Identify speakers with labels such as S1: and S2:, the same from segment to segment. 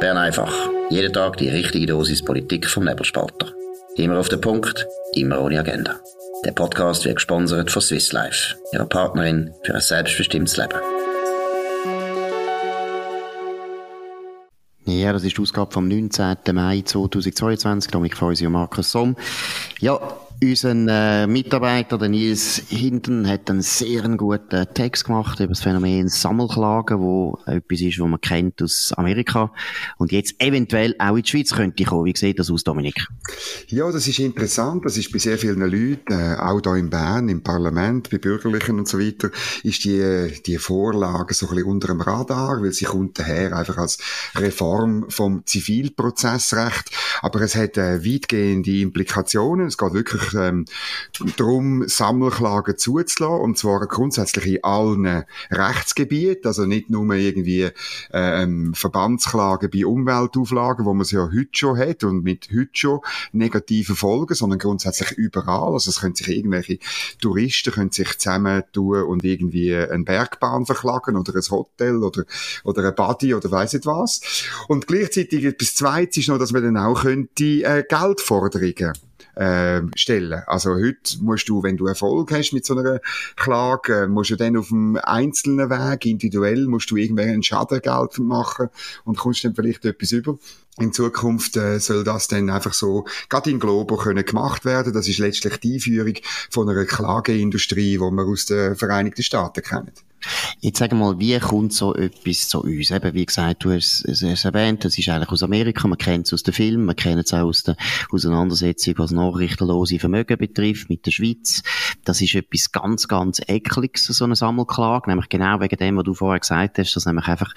S1: Bern einfach. Jeden Tag die richtige Dosis Politik vom Nebelspalter. Immer auf den Punkt, immer ohne Agenda. Der Podcast wird gesponsert von Swiss Life, ihrer Partnerin für ein selbstbestimmtes Leben.
S2: Ja, das ist die Ausgabe vom 19. Mai 2022. Dominik Feusi und Markus Somm. Ja, unser äh, Mitarbeiter, der Nils Hinten, hat einen sehr guten Text gemacht über das Phänomen Sammelklagen, wo etwas ist, was man kennt aus Amerika und jetzt eventuell auch in die Schweiz könnte kommen. Wie sieht das aus, Dominik?
S3: Ja, das ist interessant. Das ist bei sehr vielen Leuten, äh, auch da in Bern, im Parlament, bei Bürgerlichen und so weiter, ist die, die Vorlage so ein bisschen unter dem Radar, weil sie kommt daher einfach als Reform vom Zivilprozessrecht. Aber es hat äh, weitgehende Implikationen. Es geht wirklich ähm, darum, Sammelklagen zuzulassen, und zwar grundsätzlich in allen Rechtsgebieten, also nicht nur irgendwie ähm, Verbandsklagen bei Umweltauflagen, wo man es ja heute schon hat und mit heute schon negativen Folgen, sondern grundsätzlich überall. Also es können sich irgendwelche Touristen können sich zusammentun und irgendwie eine Bergbahn verklagen oder ein Hotel oder, oder ein Body oder weiss nicht was. Und gleichzeitig etwas Zweites ist noch, dass man dann auch könnte äh, Geldforderungen äh, stellen. Also heute musst du, wenn du Erfolg hast mit so einer Klage, äh, musst du dann auf dem einzelnen Weg, individuell, musst du irgendwelchen Schadengeld machen und kommst dann vielleicht etwas über. In Zukunft äh, soll das dann einfach so gerade in Globo können gemacht werden. Das ist letztlich die Einführung von einer Klageindustrie, die wir aus den Vereinigten Staaten kennen.
S2: Jetzt sag mal, wie kommt so etwas zu uns? Eben, wie gesagt, du hast es erwähnt, das ist eigentlich aus Amerika, man kennt es aus den Filmen, man kennt es auch aus der Auseinandersetzung, was nachrichtenlose Vermögen betrifft, mit der Schweiz. Das ist etwas ganz, ganz Ekliges, so eine Sammelklage, nämlich genau wegen dem, was du vorher gesagt hast, dass nämlich einfach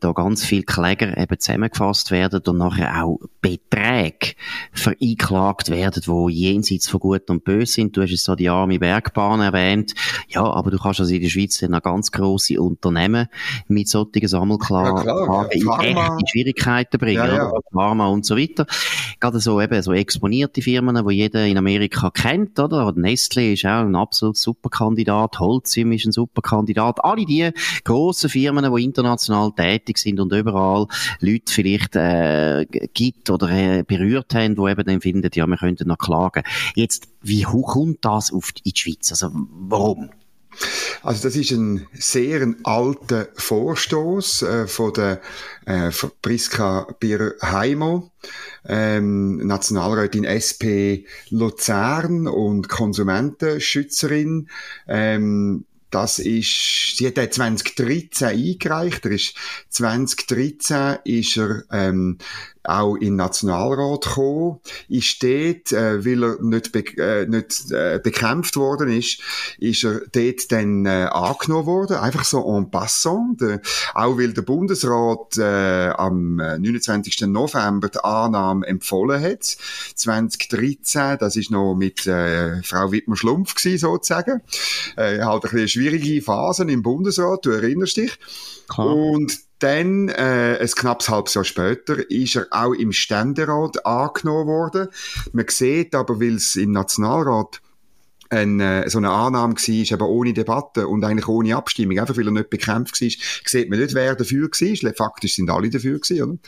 S2: da ganz viele Kläger eben zusammengefasst werden und nachher auch Beträge vereinklagt werden, die jenseits von Gut und Böse sind. Du hast jetzt so die arme Bergbahn erwähnt. Ja, aber du kannst also in der Schweiz dann ganz grosse Unternehmen mit solchen Sammelklagen ja, in echte Schwierigkeiten bringen, ja, ja. Pharma und so weiter. Gerade so eben so exponierte Firmen, die jeder in Amerika kennt, oder? Nestle ist auch ein absolut super Kandidat, Holcim ist ein super Kandidat. Alle die grossen Firmen, die international tätig sind und überall Leute vielleicht äh, gibt oder äh, berührt haben, die eben dann finden, ja, wir könnten noch klagen. Jetzt, wie kommt das auf die, in die Schweiz? Also, warum?
S3: Also das ist ein sehr alter Vorstoß äh, von der äh, von Priska Birheimo, ähm, Nationalrätin SP Luzern und Konsumentenschützerin. Ähm, das ist, sie hat den 2013 eingereicht. Er ist, 2013 ist er, ähm, auch in den Nationalrat gekommen, ist dort, äh, weil er nicht, be äh, nicht äh, bekämpft worden ist, ist er dort dann äh, angenommen worden, einfach so en passant, de, auch weil der Bundesrat äh, am 29. Äh, November die Annahme empfohlen hat, 2013, das ist noch mit äh, Frau Wittmer-Schlumpf gewesen, sozusagen, äh, halt ein bisschen schwierige Phasen im Bundesrat, du erinnerst dich, Klar. und dann, äh, ein knappes halbes Jahr später, ist er auch im Ständerat angenommen worden. Man sieht aber, weil es im Nationalrat eine, so eine Annahme war, eben ohne Debatte und eigentlich ohne Abstimmung, einfach weil er nicht bekämpft war, sieht man nicht, wer dafür war. Faktisch sind alle dafür gewesen, oder?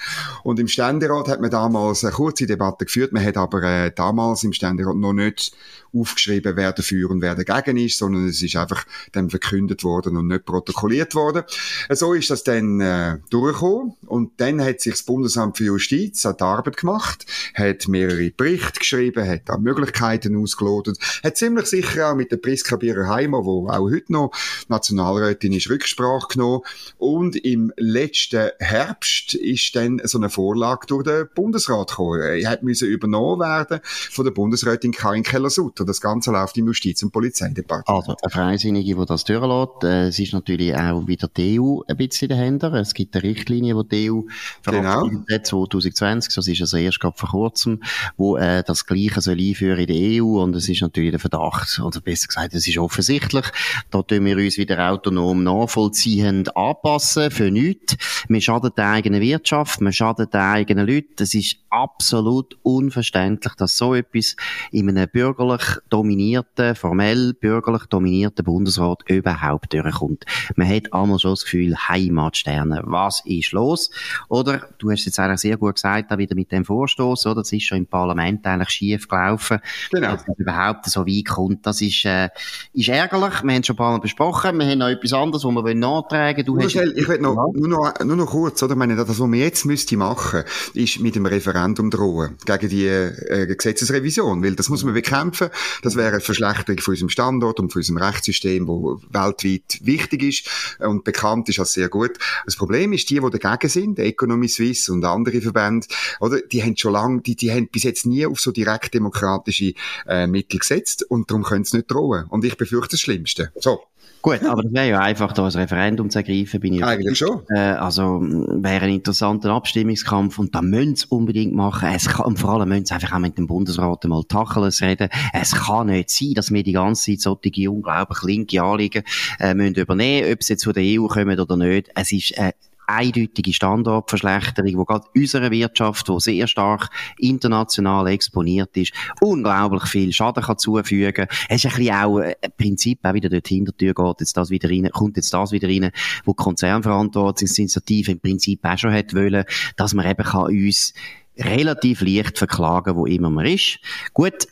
S3: Und im Ständerat hat man damals eine kurze Debatte geführt, man hat aber äh, damals im Ständerat noch nicht aufgeschrieben, wer dafür und wer dagegen ist, sondern es ist einfach dann verkündet worden und nicht protokolliert worden. So ist das dann äh, durchgekommen und dann hat sich das Bundesamt für Justiz an die Arbeit gemacht, hat mehrere Berichte geschrieben, hat da Möglichkeiten ausgelotet, hat ziemlich sicher auch mit der Priska Bierer-Heimer, wo auch heute noch Nationalrätin ist, Rücksprache genommen und im letzten Herbst ist dann so eine Vorlage durch den Bundesrat gekommen. Er hat müssen übernommen werden von der Bundesrätin Karin Keller-Sutter. Das Ganze läuft im Justiz- und Polizeidepartement.
S2: Also, eine Freisinnige, die das durchlässt. Äh, es ist natürlich auch wieder die EU ein bisschen dahinter. Es gibt eine Richtlinie, die die EU verabschiedet genau. hat, 2020. Das ist also erst gerade vor kurzem, wo äh, das Gleiche soll einführen in der EU. Und es ist natürlich der Verdacht, gemacht. Oder besser gesagt, es ist offensichtlich. Da tun wir uns wieder autonom nachvollziehend anpassen, für nichts. Wir schaden der eigenen Wirtschaft, wir schaden den eigenen Leuten. Es ist absolut unverständlich, dass so etwas in einem bürgerlich dominierten, formell bürgerlich dominierten Bundesrat überhaupt durchkommt. Man hat einmal schon das Gefühl, Heimatsterne, was ist los? Oder, du hast jetzt eigentlich sehr gut gesagt, auch wieder mit dem Vorstoß, oder? Das ist schon im Parlament eigentlich schief gelaufen. Genau. Dass das überhaupt so weit kommt. Das ist, äh, ist ärgerlich. Wir haben schon ein paar Mal besprochen. Wir haben noch etwas anderes, was wir nachtragen
S3: wollen. ich will noch, nur noch, nur noch kurz, oder? Ich meine, das, was wir jetzt müsste machen, ist mit dem Referendum drohen. Gegen die, äh, Gesetzesrevision. Weil das muss man bekämpfen. Das wäre eine Verschlechterung von unserem Standort und von unserem Rechtssystem, wo weltweit wichtig ist und bekannt ist als sehr gut. Das Problem ist, die, die dagegen sind, Economy Suisse und andere Verbände, oder, die haben schon lange, die, die haben bis jetzt nie auf so direkt demokratische äh, Mittel gesetzt und darum können sie nicht drohen. Und ich befürchte das Schlimmste. So.
S2: Gut, aber das wäre ja einfach, da ein Referendum zu ergreifen, bin ich
S3: Eigentlich schon.
S2: Äh, also, wäre ein interessanter Abstimmungskampf und da müssen sie unbedingt machen. Es kann, und vor allem müssen sie einfach auch mit dem Bundesrat mal Tacheles reden. Es kann nicht sein, dass wir die ganze Zeit solche unglaublich linke Anliegen, äh, müssen übernehmen, ob sie jetzt von der EU kommen oder nicht. Es ist, äh, eindeutige Standortverschlechterung, wo gerade unsere Wirtschaft, die sehr stark international exponiert ist, unglaublich viel Schaden kann zufügen. Es ist ein bisschen auch ein Prinzip, auch wieder dort Hintertür geht jetzt das wieder rein, kommt jetzt das wieder rein, wo die Konzernverantwortungsinitiative im Prinzip auch schon hat wollen, dass man eben kann uns relativ leicht verklagen, wo immer man ist. Gut,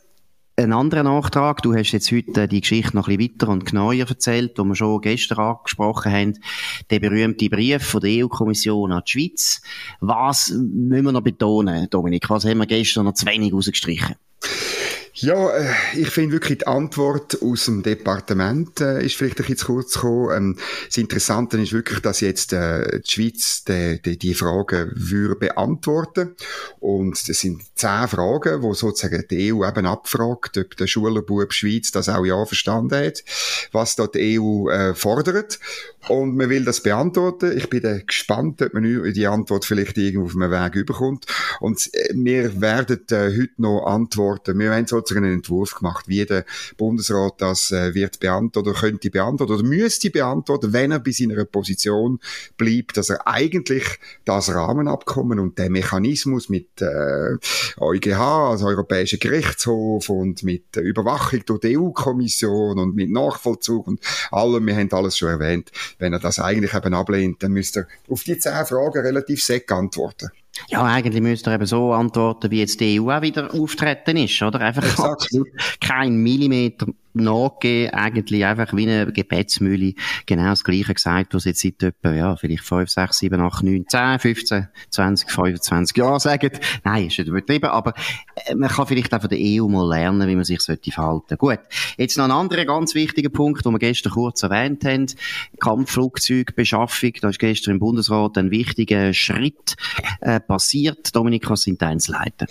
S2: ein anderer Nachtrag. Du hast jetzt heute die Geschichte noch ein bisschen weiter und genauer erzählt, die wir schon gestern angesprochen haben. Der berühmte Brief von der EU-Kommission an die Schweiz. Was müssen wir noch betonen, Dominik? Was haben wir gestern noch zu wenig rausgestrichen?
S3: Ja, äh, ich finde wirklich die Antwort aus dem Departement äh, ist vielleicht ein bisschen zu kurz gekommen. Ähm, das Interessante ist wirklich, dass jetzt äh, die Schweiz die, die, die Fragen würde beantworten und das sind zehn Fragen, wo sozusagen die EU eben abfragt, ob der Schulerbub Schweiz das auch ja verstanden hat, was dort die EU äh, fordert und man will das beantworten. Ich bin gespannt, ob man die Antwort vielleicht irgendwo auf einem Weg überkommt. Und äh, wir werden äh, heute noch antworten. Wir haben sozusagen einen Entwurf gemacht, wie der Bundesrat das äh, wird beantworten oder könnte beantworten oder müsste beantworten, wenn er bei seiner Position bleibt, dass er eigentlich das Rahmenabkommen und der Mechanismus mit äh, EuGH, also Europäischer Gerichtshof und mit äh, Überwachung durch die EU-Kommission und mit Nachvollzug und allem, wir haben alles schon erwähnt, wenn er das eigentlich eben ablehnt, dann müsste er auf die zehn Fragen relativ säck antworten.
S2: Ja, eigentlich müsste er eben so antworten, wie jetzt die EU auch wieder auftreten ist, oder? Einfach absolut kein Millimeter nachgegeben, eigentlich einfach wie eine Gebetsmühle, genau das Gleiche gesagt, was jetzt seit etwa, ja, vielleicht 5, 6, 7, 8, 9, 10, 15, 20, 25 Jahren sagen. Nein, ist nicht übertrieben, aber äh, man kann vielleicht auch von der EU mal lernen, wie man sich sollte verhalten. Gut. Jetzt noch ein anderer ganz wichtiger Punkt, den wir gestern kurz erwähnt haben. Kampfflugzeugbeschaffung. Da ist gestern im Bundesrat ein wichtiger Schritt äh, passiert. Dominik, was sind deine Einzelheiten?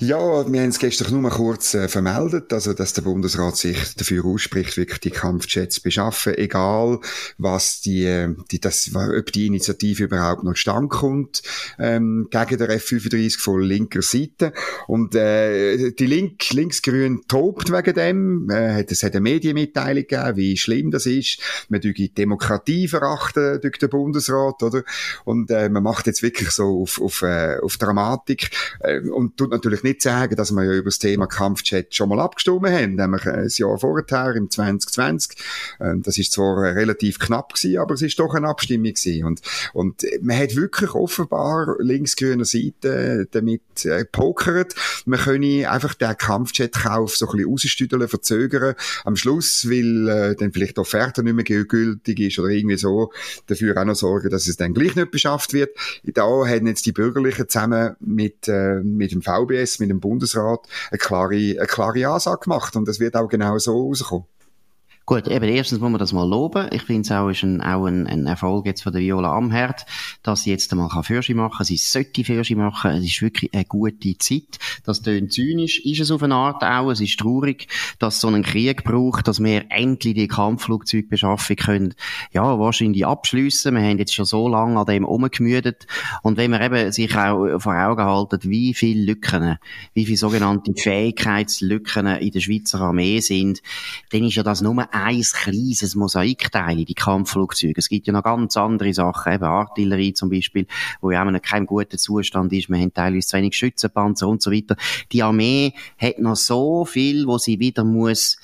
S3: Ja, wir haben es gestern nur mal kurz äh, vermeldet, also, dass der Bundesrat sich dafür ausspricht, wirklich die Kampfjets beschaffen, egal was die, die das, ob die Initiative überhaupt noch stand kommt, ähm, gegen der F-35 von linker Seite. Und äh, die Link, Linksgrün tobt wegen dem. Äh, es hat eine Medienmitteilung gegeben, wie schlimm das ist. Man die Demokratie verachten durch den Bundesrat, oder? Und äh, man macht jetzt wirklich so auf, auf, äh, auf Dramatik äh, und tut natürlich nicht sagen, dass wir ja über das Thema Kampfjet schon mal abgestimmt haben, nämlich ein Jahr vorher, im 2020. Ähm, das ist zwar relativ knapp gewesen, aber es ist doch eine Abstimmung gewesen. Und, und man hat wirklich offenbar linksgrüner Seite damit äh, pokert. Man könne einfach den Kampfjet-Kauf so ein bisschen rausstüdeln, verzögern. Am Schluss, weil äh, dann vielleicht die Offerte nicht mehr gültig ist oder irgendwie so, dafür auch noch sorgen, dass es dann gleich nicht beschafft wird. Da haben jetzt die Bürgerlichen zusammen mit, äh, mit dem VBS, mit dem Bundesrat, eine klare, eine klare Ansage gemacht. Und das wird auch genau so rauskommen.
S2: Gut, eben erstens muss man das mal loben. Ich finde es auch, ist ein, auch ein, ein Erfolg jetzt von der Viola Amherd, dass sie jetzt einmal Fürschi machen kann. Sie sollte Fürschi machen. Es ist wirklich eine gute Zeit. Das tönt zynisch, ist es auf eine Art auch. Es ist traurig, dass so einen Krieg braucht, dass wir endlich die Kampfflugzeuge beschaffen können. Ja, wahrscheinlich abschliessen. Wir haben jetzt schon so lange an dem umgemüdet. Und wenn man eben sich auch vor Augen halten, wie viele Lücken, wie viele sogenannte Fähigkeitslücken in der Schweizer Armee sind, dann ist ja das nur ein kleines Mosaikteil, die Kampfflugzeuge. Es gibt ja noch ganz andere Sachen, eben Artillerie zum Beispiel, wo ja in keinem guten Zustand ist. Wir haben teilweise zu wenig Schützenpanzer und so weiter. Die Armee hat noch so viel, wo sie wieder muss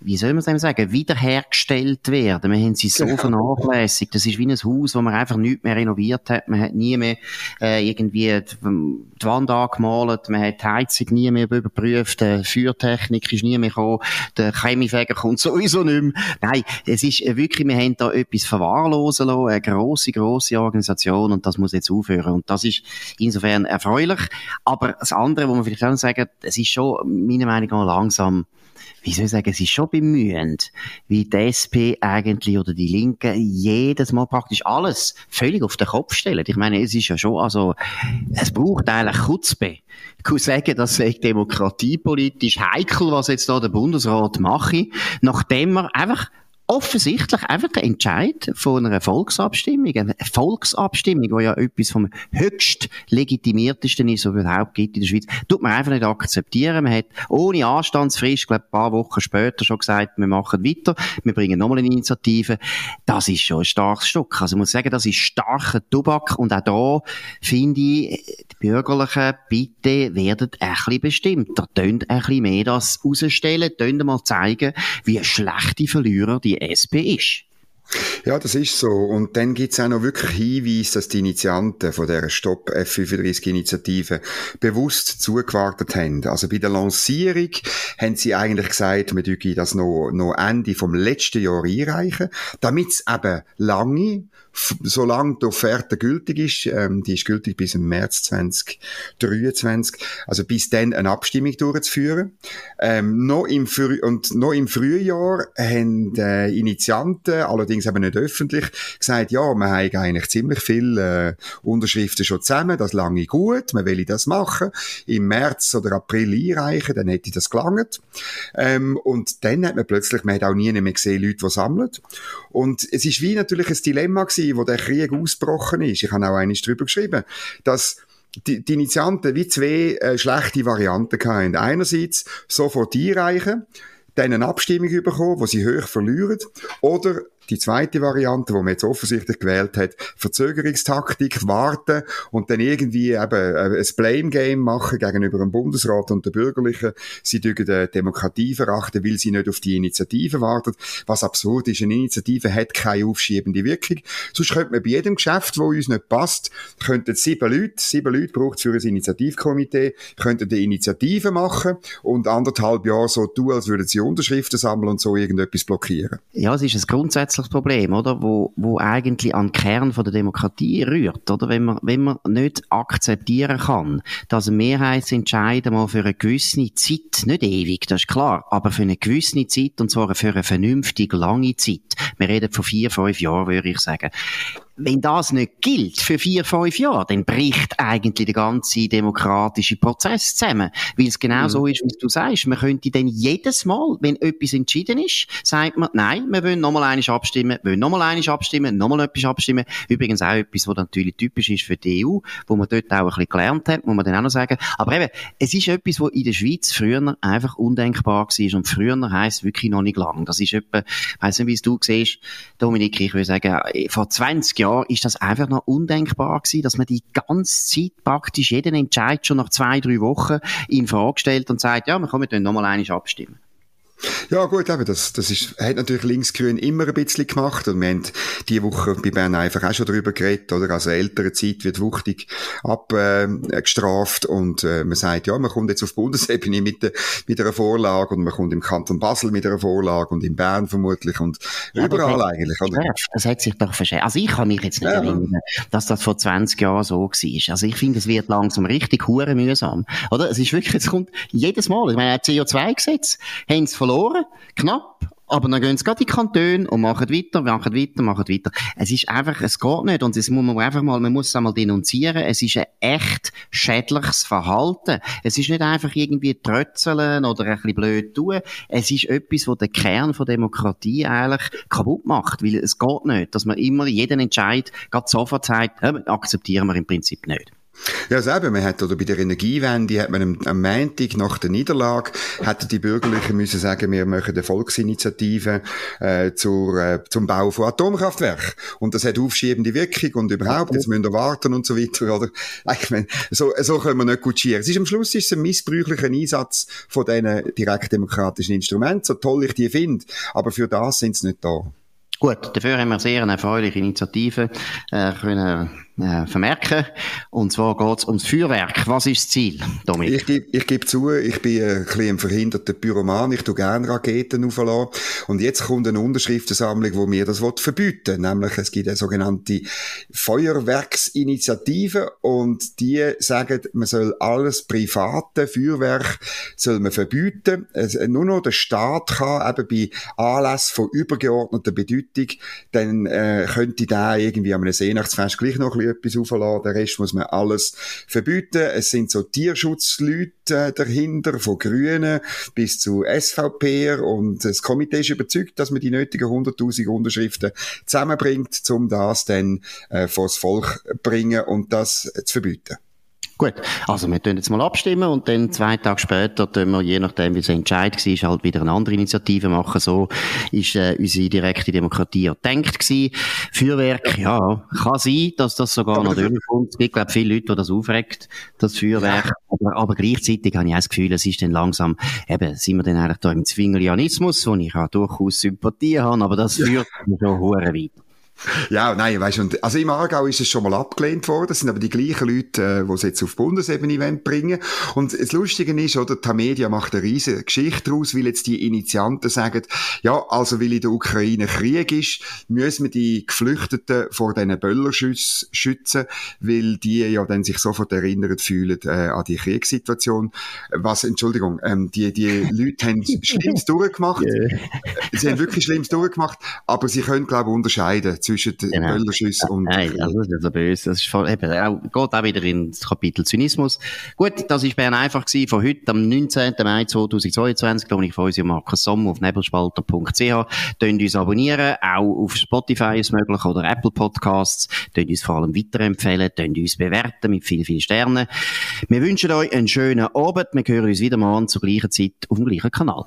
S2: wie soll man es sagen, wiederhergestellt werden. Wir haben sie so genau. vernachlässigt. Das ist wie ein Haus, wo man einfach nichts mehr renoviert hat. Man hat nie mehr äh, irgendwie die, die Wand angemalt, man hat die Heizung nie mehr überprüft, die Feuertechnik ist nie mehr gekommen, der Chemiefäger kommt sowieso nicht mehr. Nein, es ist wirklich, wir haben da etwas verwahrlosen lassen, eine grosse, grosse Organisation und das muss jetzt aufhören. Und das ist insofern erfreulich. Aber das andere, wo man vielleicht auch sagen, es ist schon, meiner Meinung nach, langsam wie soll ich sagen, es ist schon bemühend, wie die SP eigentlich oder die Linken jedes Mal praktisch alles völlig auf den Kopf stellen. Ich meine, es ist ja schon, also, es braucht eigentlich Kutzbe. Ich kann sagen, das sei demokratiepolitisch heikel, was jetzt da der Bundesrat mache, nachdem er einfach offensichtlich einfach der Entscheid von einer Volksabstimmung, eine Volksabstimmung, die ja etwas vom höchst legitimiertesten ist, was überhaupt gibt in der Schweiz, tut man einfach nicht akzeptieren. Man hat ohne Anstandsfrist, glaube ein paar Wochen später schon gesagt, wir machen weiter, wir bringen nochmal eine Initiative. Das ist schon ein starkes Stück. Also ich muss sagen, das ist starker Tobak und auch da finde ich, die Bürgerlichen, bitte werden ein bisschen bestimmter, tönt ein bisschen mehr das rausstellen, tönt mal zeigen, wie schlechte Verlierer die SP ist.
S3: Ja, das ist so. Und dann gibt's auch noch wirklich Hinweise, dass die Initianten von der Stop F35-Initiative bewusst zugewartet haben. Also bei der Lancierung haben sie eigentlich gesagt, wir dürfen das noch, noch Ende vom letzten Jahr einreichen, damit es eben lange solange die Offerte gültig ist, ähm, die ist gültig bis im März 2023, also bis dann eine Abstimmung durchzuführen. Ähm, noch im und noch im Frühjahr haben die Initianten, allerdings eben nicht öffentlich, gesagt, ja, wir haben eigentlich ziemlich viele äh, Unterschriften schon zusammen, das lange gut, man will das machen, im März oder April einreichen, dann hätte das gelangt. Ähm, und dann hat man plötzlich, man hat auch nie mehr gesehen, Leute, die sammeln. Und es ist wie natürlich ein Dilemma gewesen, wo der Krieg ausgebrochen ist. Ich habe auch eines drüber geschrieben, dass die, die Initianten wie zwei äh, schlechte Varianten hatten. Einerseits sofort einreichen, dann eine Abstimmung bekommen, wo sie hoch verlieren, oder die zweite Variante, die man jetzt offensichtlich gewählt hat, Verzögerungstaktik, warten und dann irgendwie eben äh, ein Blame-Game machen gegenüber dem Bundesrat und den Bürgerlichen. Sie dürfen die Demokratie verachten, weil sie nicht auf die Initiative warten. Was absurd ist, eine Initiative hat keine aufschiebende Wirkung. Sonst könnte man bei jedem Geschäft, wo uns nicht passt, könnten sieben Leute, sieben Leute braucht es für ein Initiativkomitee, könnten die Initiative machen und anderthalb Jahre so tun, als würden sie Unterschriften sammeln und so irgendetwas blockieren.
S2: Ja, es ist ein grundsätzlich grundsätzliches Problem, oder? Wo, wo eigentlich an den Kern von der Demokratie rührt, oder? Wenn man, wenn man nicht akzeptieren kann, dass ein Mehrheitsentscheid mal für eine gewisse Zeit, nicht ewig, das ist klar, aber für eine gewisse Zeit, und zwar für eine vernünftig lange Zeit. Wir reden von vier, fünf Jahren, würde ich sagen wenn das nicht gilt für vier, fünf Jahre, dann bricht eigentlich der ganze demokratische Prozess zusammen. Weil es genau mhm. so ist, wie du sagst. Man könnte dann jedes Mal, wenn etwas entschieden ist, sagt man, nein, wir wollen nochmal einiges abstimmen, wir wollen nochmal einiges abstimmen, nochmal etwas abstimmen. Übrigens auch etwas, was natürlich typisch ist für die EU, wo man dort auch ein bisschen gelernt hat, muss man dann auch noch sagen. Aber eben, es ist etwas, was in der Schweiz früher einfach undenkbar war. Und früher heisst wirklich noch nicht lang. Das ist etwa, ich weiss nicht, wie es du siehst, Dominik, ich würde sagen, vor 20 Jahren Jahren ist das einfach noch undenkbar gewesen, dass man die ganze Zeit praktisch jeden Entscheid schon nach zwei, drei Wochen in Frage stellt und sagt, ja, wir können dann nochmal einig abstimmen.
S3: Ja, gut, eben, das, das ist, hat natürlich Linksgrün immer ein bisschen gemacht. Und wir haben diese Woche bei Bern einfach auch schon darüber geredet, oder? Also ältere Zeit wird wuchtig abgestraft äh, und äh, man sagt, ja, man kommt jetzt auf Bundesebene mit, de, mit einer Vorlage und man kommt im Kanton Basel mit einer Vorlage und in Bern vermutlich und ja, überall eigentlich,
S2: oder? Das hat sich doch verschärft. Also ich kann mich jetzt nicht ja. erinnern, dass das vor 20 Jahren so war. Also ich finde, es wird langsam richtig hure mühsam. Oder? Es ist wirklich, es kommt jedes Mal, ich meine, CO2-Gesetz haben sie verloren, knapp. Aber dann gehen sie gerade in die Kantone und machen weiter, machen weiter, machen weiter. Es ist einfach, es geht nicht. Und das muss man einfach mal, man muss es einmal denunzieren. Es ist ein echt schädliches Verhalten. Es ist nicht einfach irgendwie trötzeln oder ein bisschen blöd tun. Es ist etwas, was den Kern von Demokratie eigentlich kaputt macht. Weil es geht nicht, dass man immer jeden Entscheid gerade sofort sagt, akzeptieren wir im Prinzip nicht.
S3: Ja, selber, man hat, oder bei der Energiewende hat man am, am Montag nach der Niederlage, hätten die Bürgerlichen müssen sagen, wir machen eine Volksinitiative, äh, zur, äh, zum Bau von Atomkraftwerken. Und das hat aufschiebende Wirkung und überhaupt, jetzt müssen wir warten und so weiter, oder? Ich meine, so, so können wir nicht gut schieren. Es ist am Schluss ist es ein missbräuchlicher Einsatz von diesen direktdemokratischen Instrumenten, so toll ich die finde. Aber für das sind sie nicht da.
S2: Gut, dafür haben wir sehr eine erfreuliche Initiative äh, können äh, vermerken. Und zwar geht es ums Feuerwerk. Was ist das Ziel,
S3: Dominik? Ich, gebe, ich gebe zu, ich bin ein, bisschen ein verhinderter Pyroman. Ich tue gerne Raketen aufladen. Und jetzt kommt eine Unterschriftensammlung, wo mir das verbieten will. Nämlich, es gibt eine sogenannte Feuerwerksinitiative und die sagen, man soll alles private Feuerwerk soll man verbieten. Es, nur noch der Staat kann eben bei Anlässen von übergeordneter Bedeutung, dann äh, könnte da irgendwie an einem Seenachtsfest gleich noch ein bisschen etwas aufladen, den Rest muss man alles verbieten. Es sind so Tierschutzleute äh, dahinter, von Grünen bis zu SVP und das Komitee ist überzeugt, dass man die nötigen 100.000 Unterschriften zusammenbringt, um das dann äh, vors Volk bringen und das zu verbieten.
S2: Gut, also wir tun jetzt mal abstimmen und dann zwei Tage später tun wir, je nachdem wie es Entscheid war, halt wieder eine andere Initiative machen. So ist äh, unsere direkte Demokratie gedacht gewesen. Feuerwerk, ja, kann sein, dass das sogar noch durchkommt. Es gibt, glaube viele Leute, die das aufregt, das Feuerwerk. Ja. Aber, aber, gleichzeitig habe ich auch das Gefühl, es ist dann langsam, eben, sind wir dann eigentlich da im Zwinglianismus, wo ich auch durchaus Sympathie habe, aber das führt schon hure weit.
S3: Ja, nein, weißt du, also im Aargau ist es schon mal abgelehnt worden. Das sind aber die gleichen Leute, äh, die es jetzt auf Bundesebene bringen Und das Lustige ist, oder, die Media macht eine riesige Geschichte daraus, weil jetzt die Initianten sagen, ja, also weil in der Ukraine Krieg ist, müssen wir die Geflüchteten vor diesen Böllerschüssen schützen, weil die ja dann sich sofort erinnert fühlen äh, an die Kriegssituation. Was, Entschuldigung, ähm, die, die Leute haben Schlimmes durchgemacht. Yeah. Sie haben wirklich Schlimmes durchgemacht, aber sie können, glaube ich, unterscheiden zwischen den genau. Böllerschüssen und...
S2: Nein, also das ist so böse. Das ist voll, eben, auch, geht auch wieder ins Kapitel Zynismus. Gut, das war Bern einfach gewesen, von heute am 19. Mai 2022. Dominik Feusi und Markus Sommer auf nebelspalter.ch. Könnt uns abonnieren, auch auf Spotify ist möglich oder Apple Podcasts. Könnt uns vor allem weiterempfehlen, könnt uns bewerten mit vielen, vielen Sternen. Wir wünschen euch einen schönen Abend. Wir hören uns wieder mal an zur gleichen Zeit auf dem gleichen Kanal.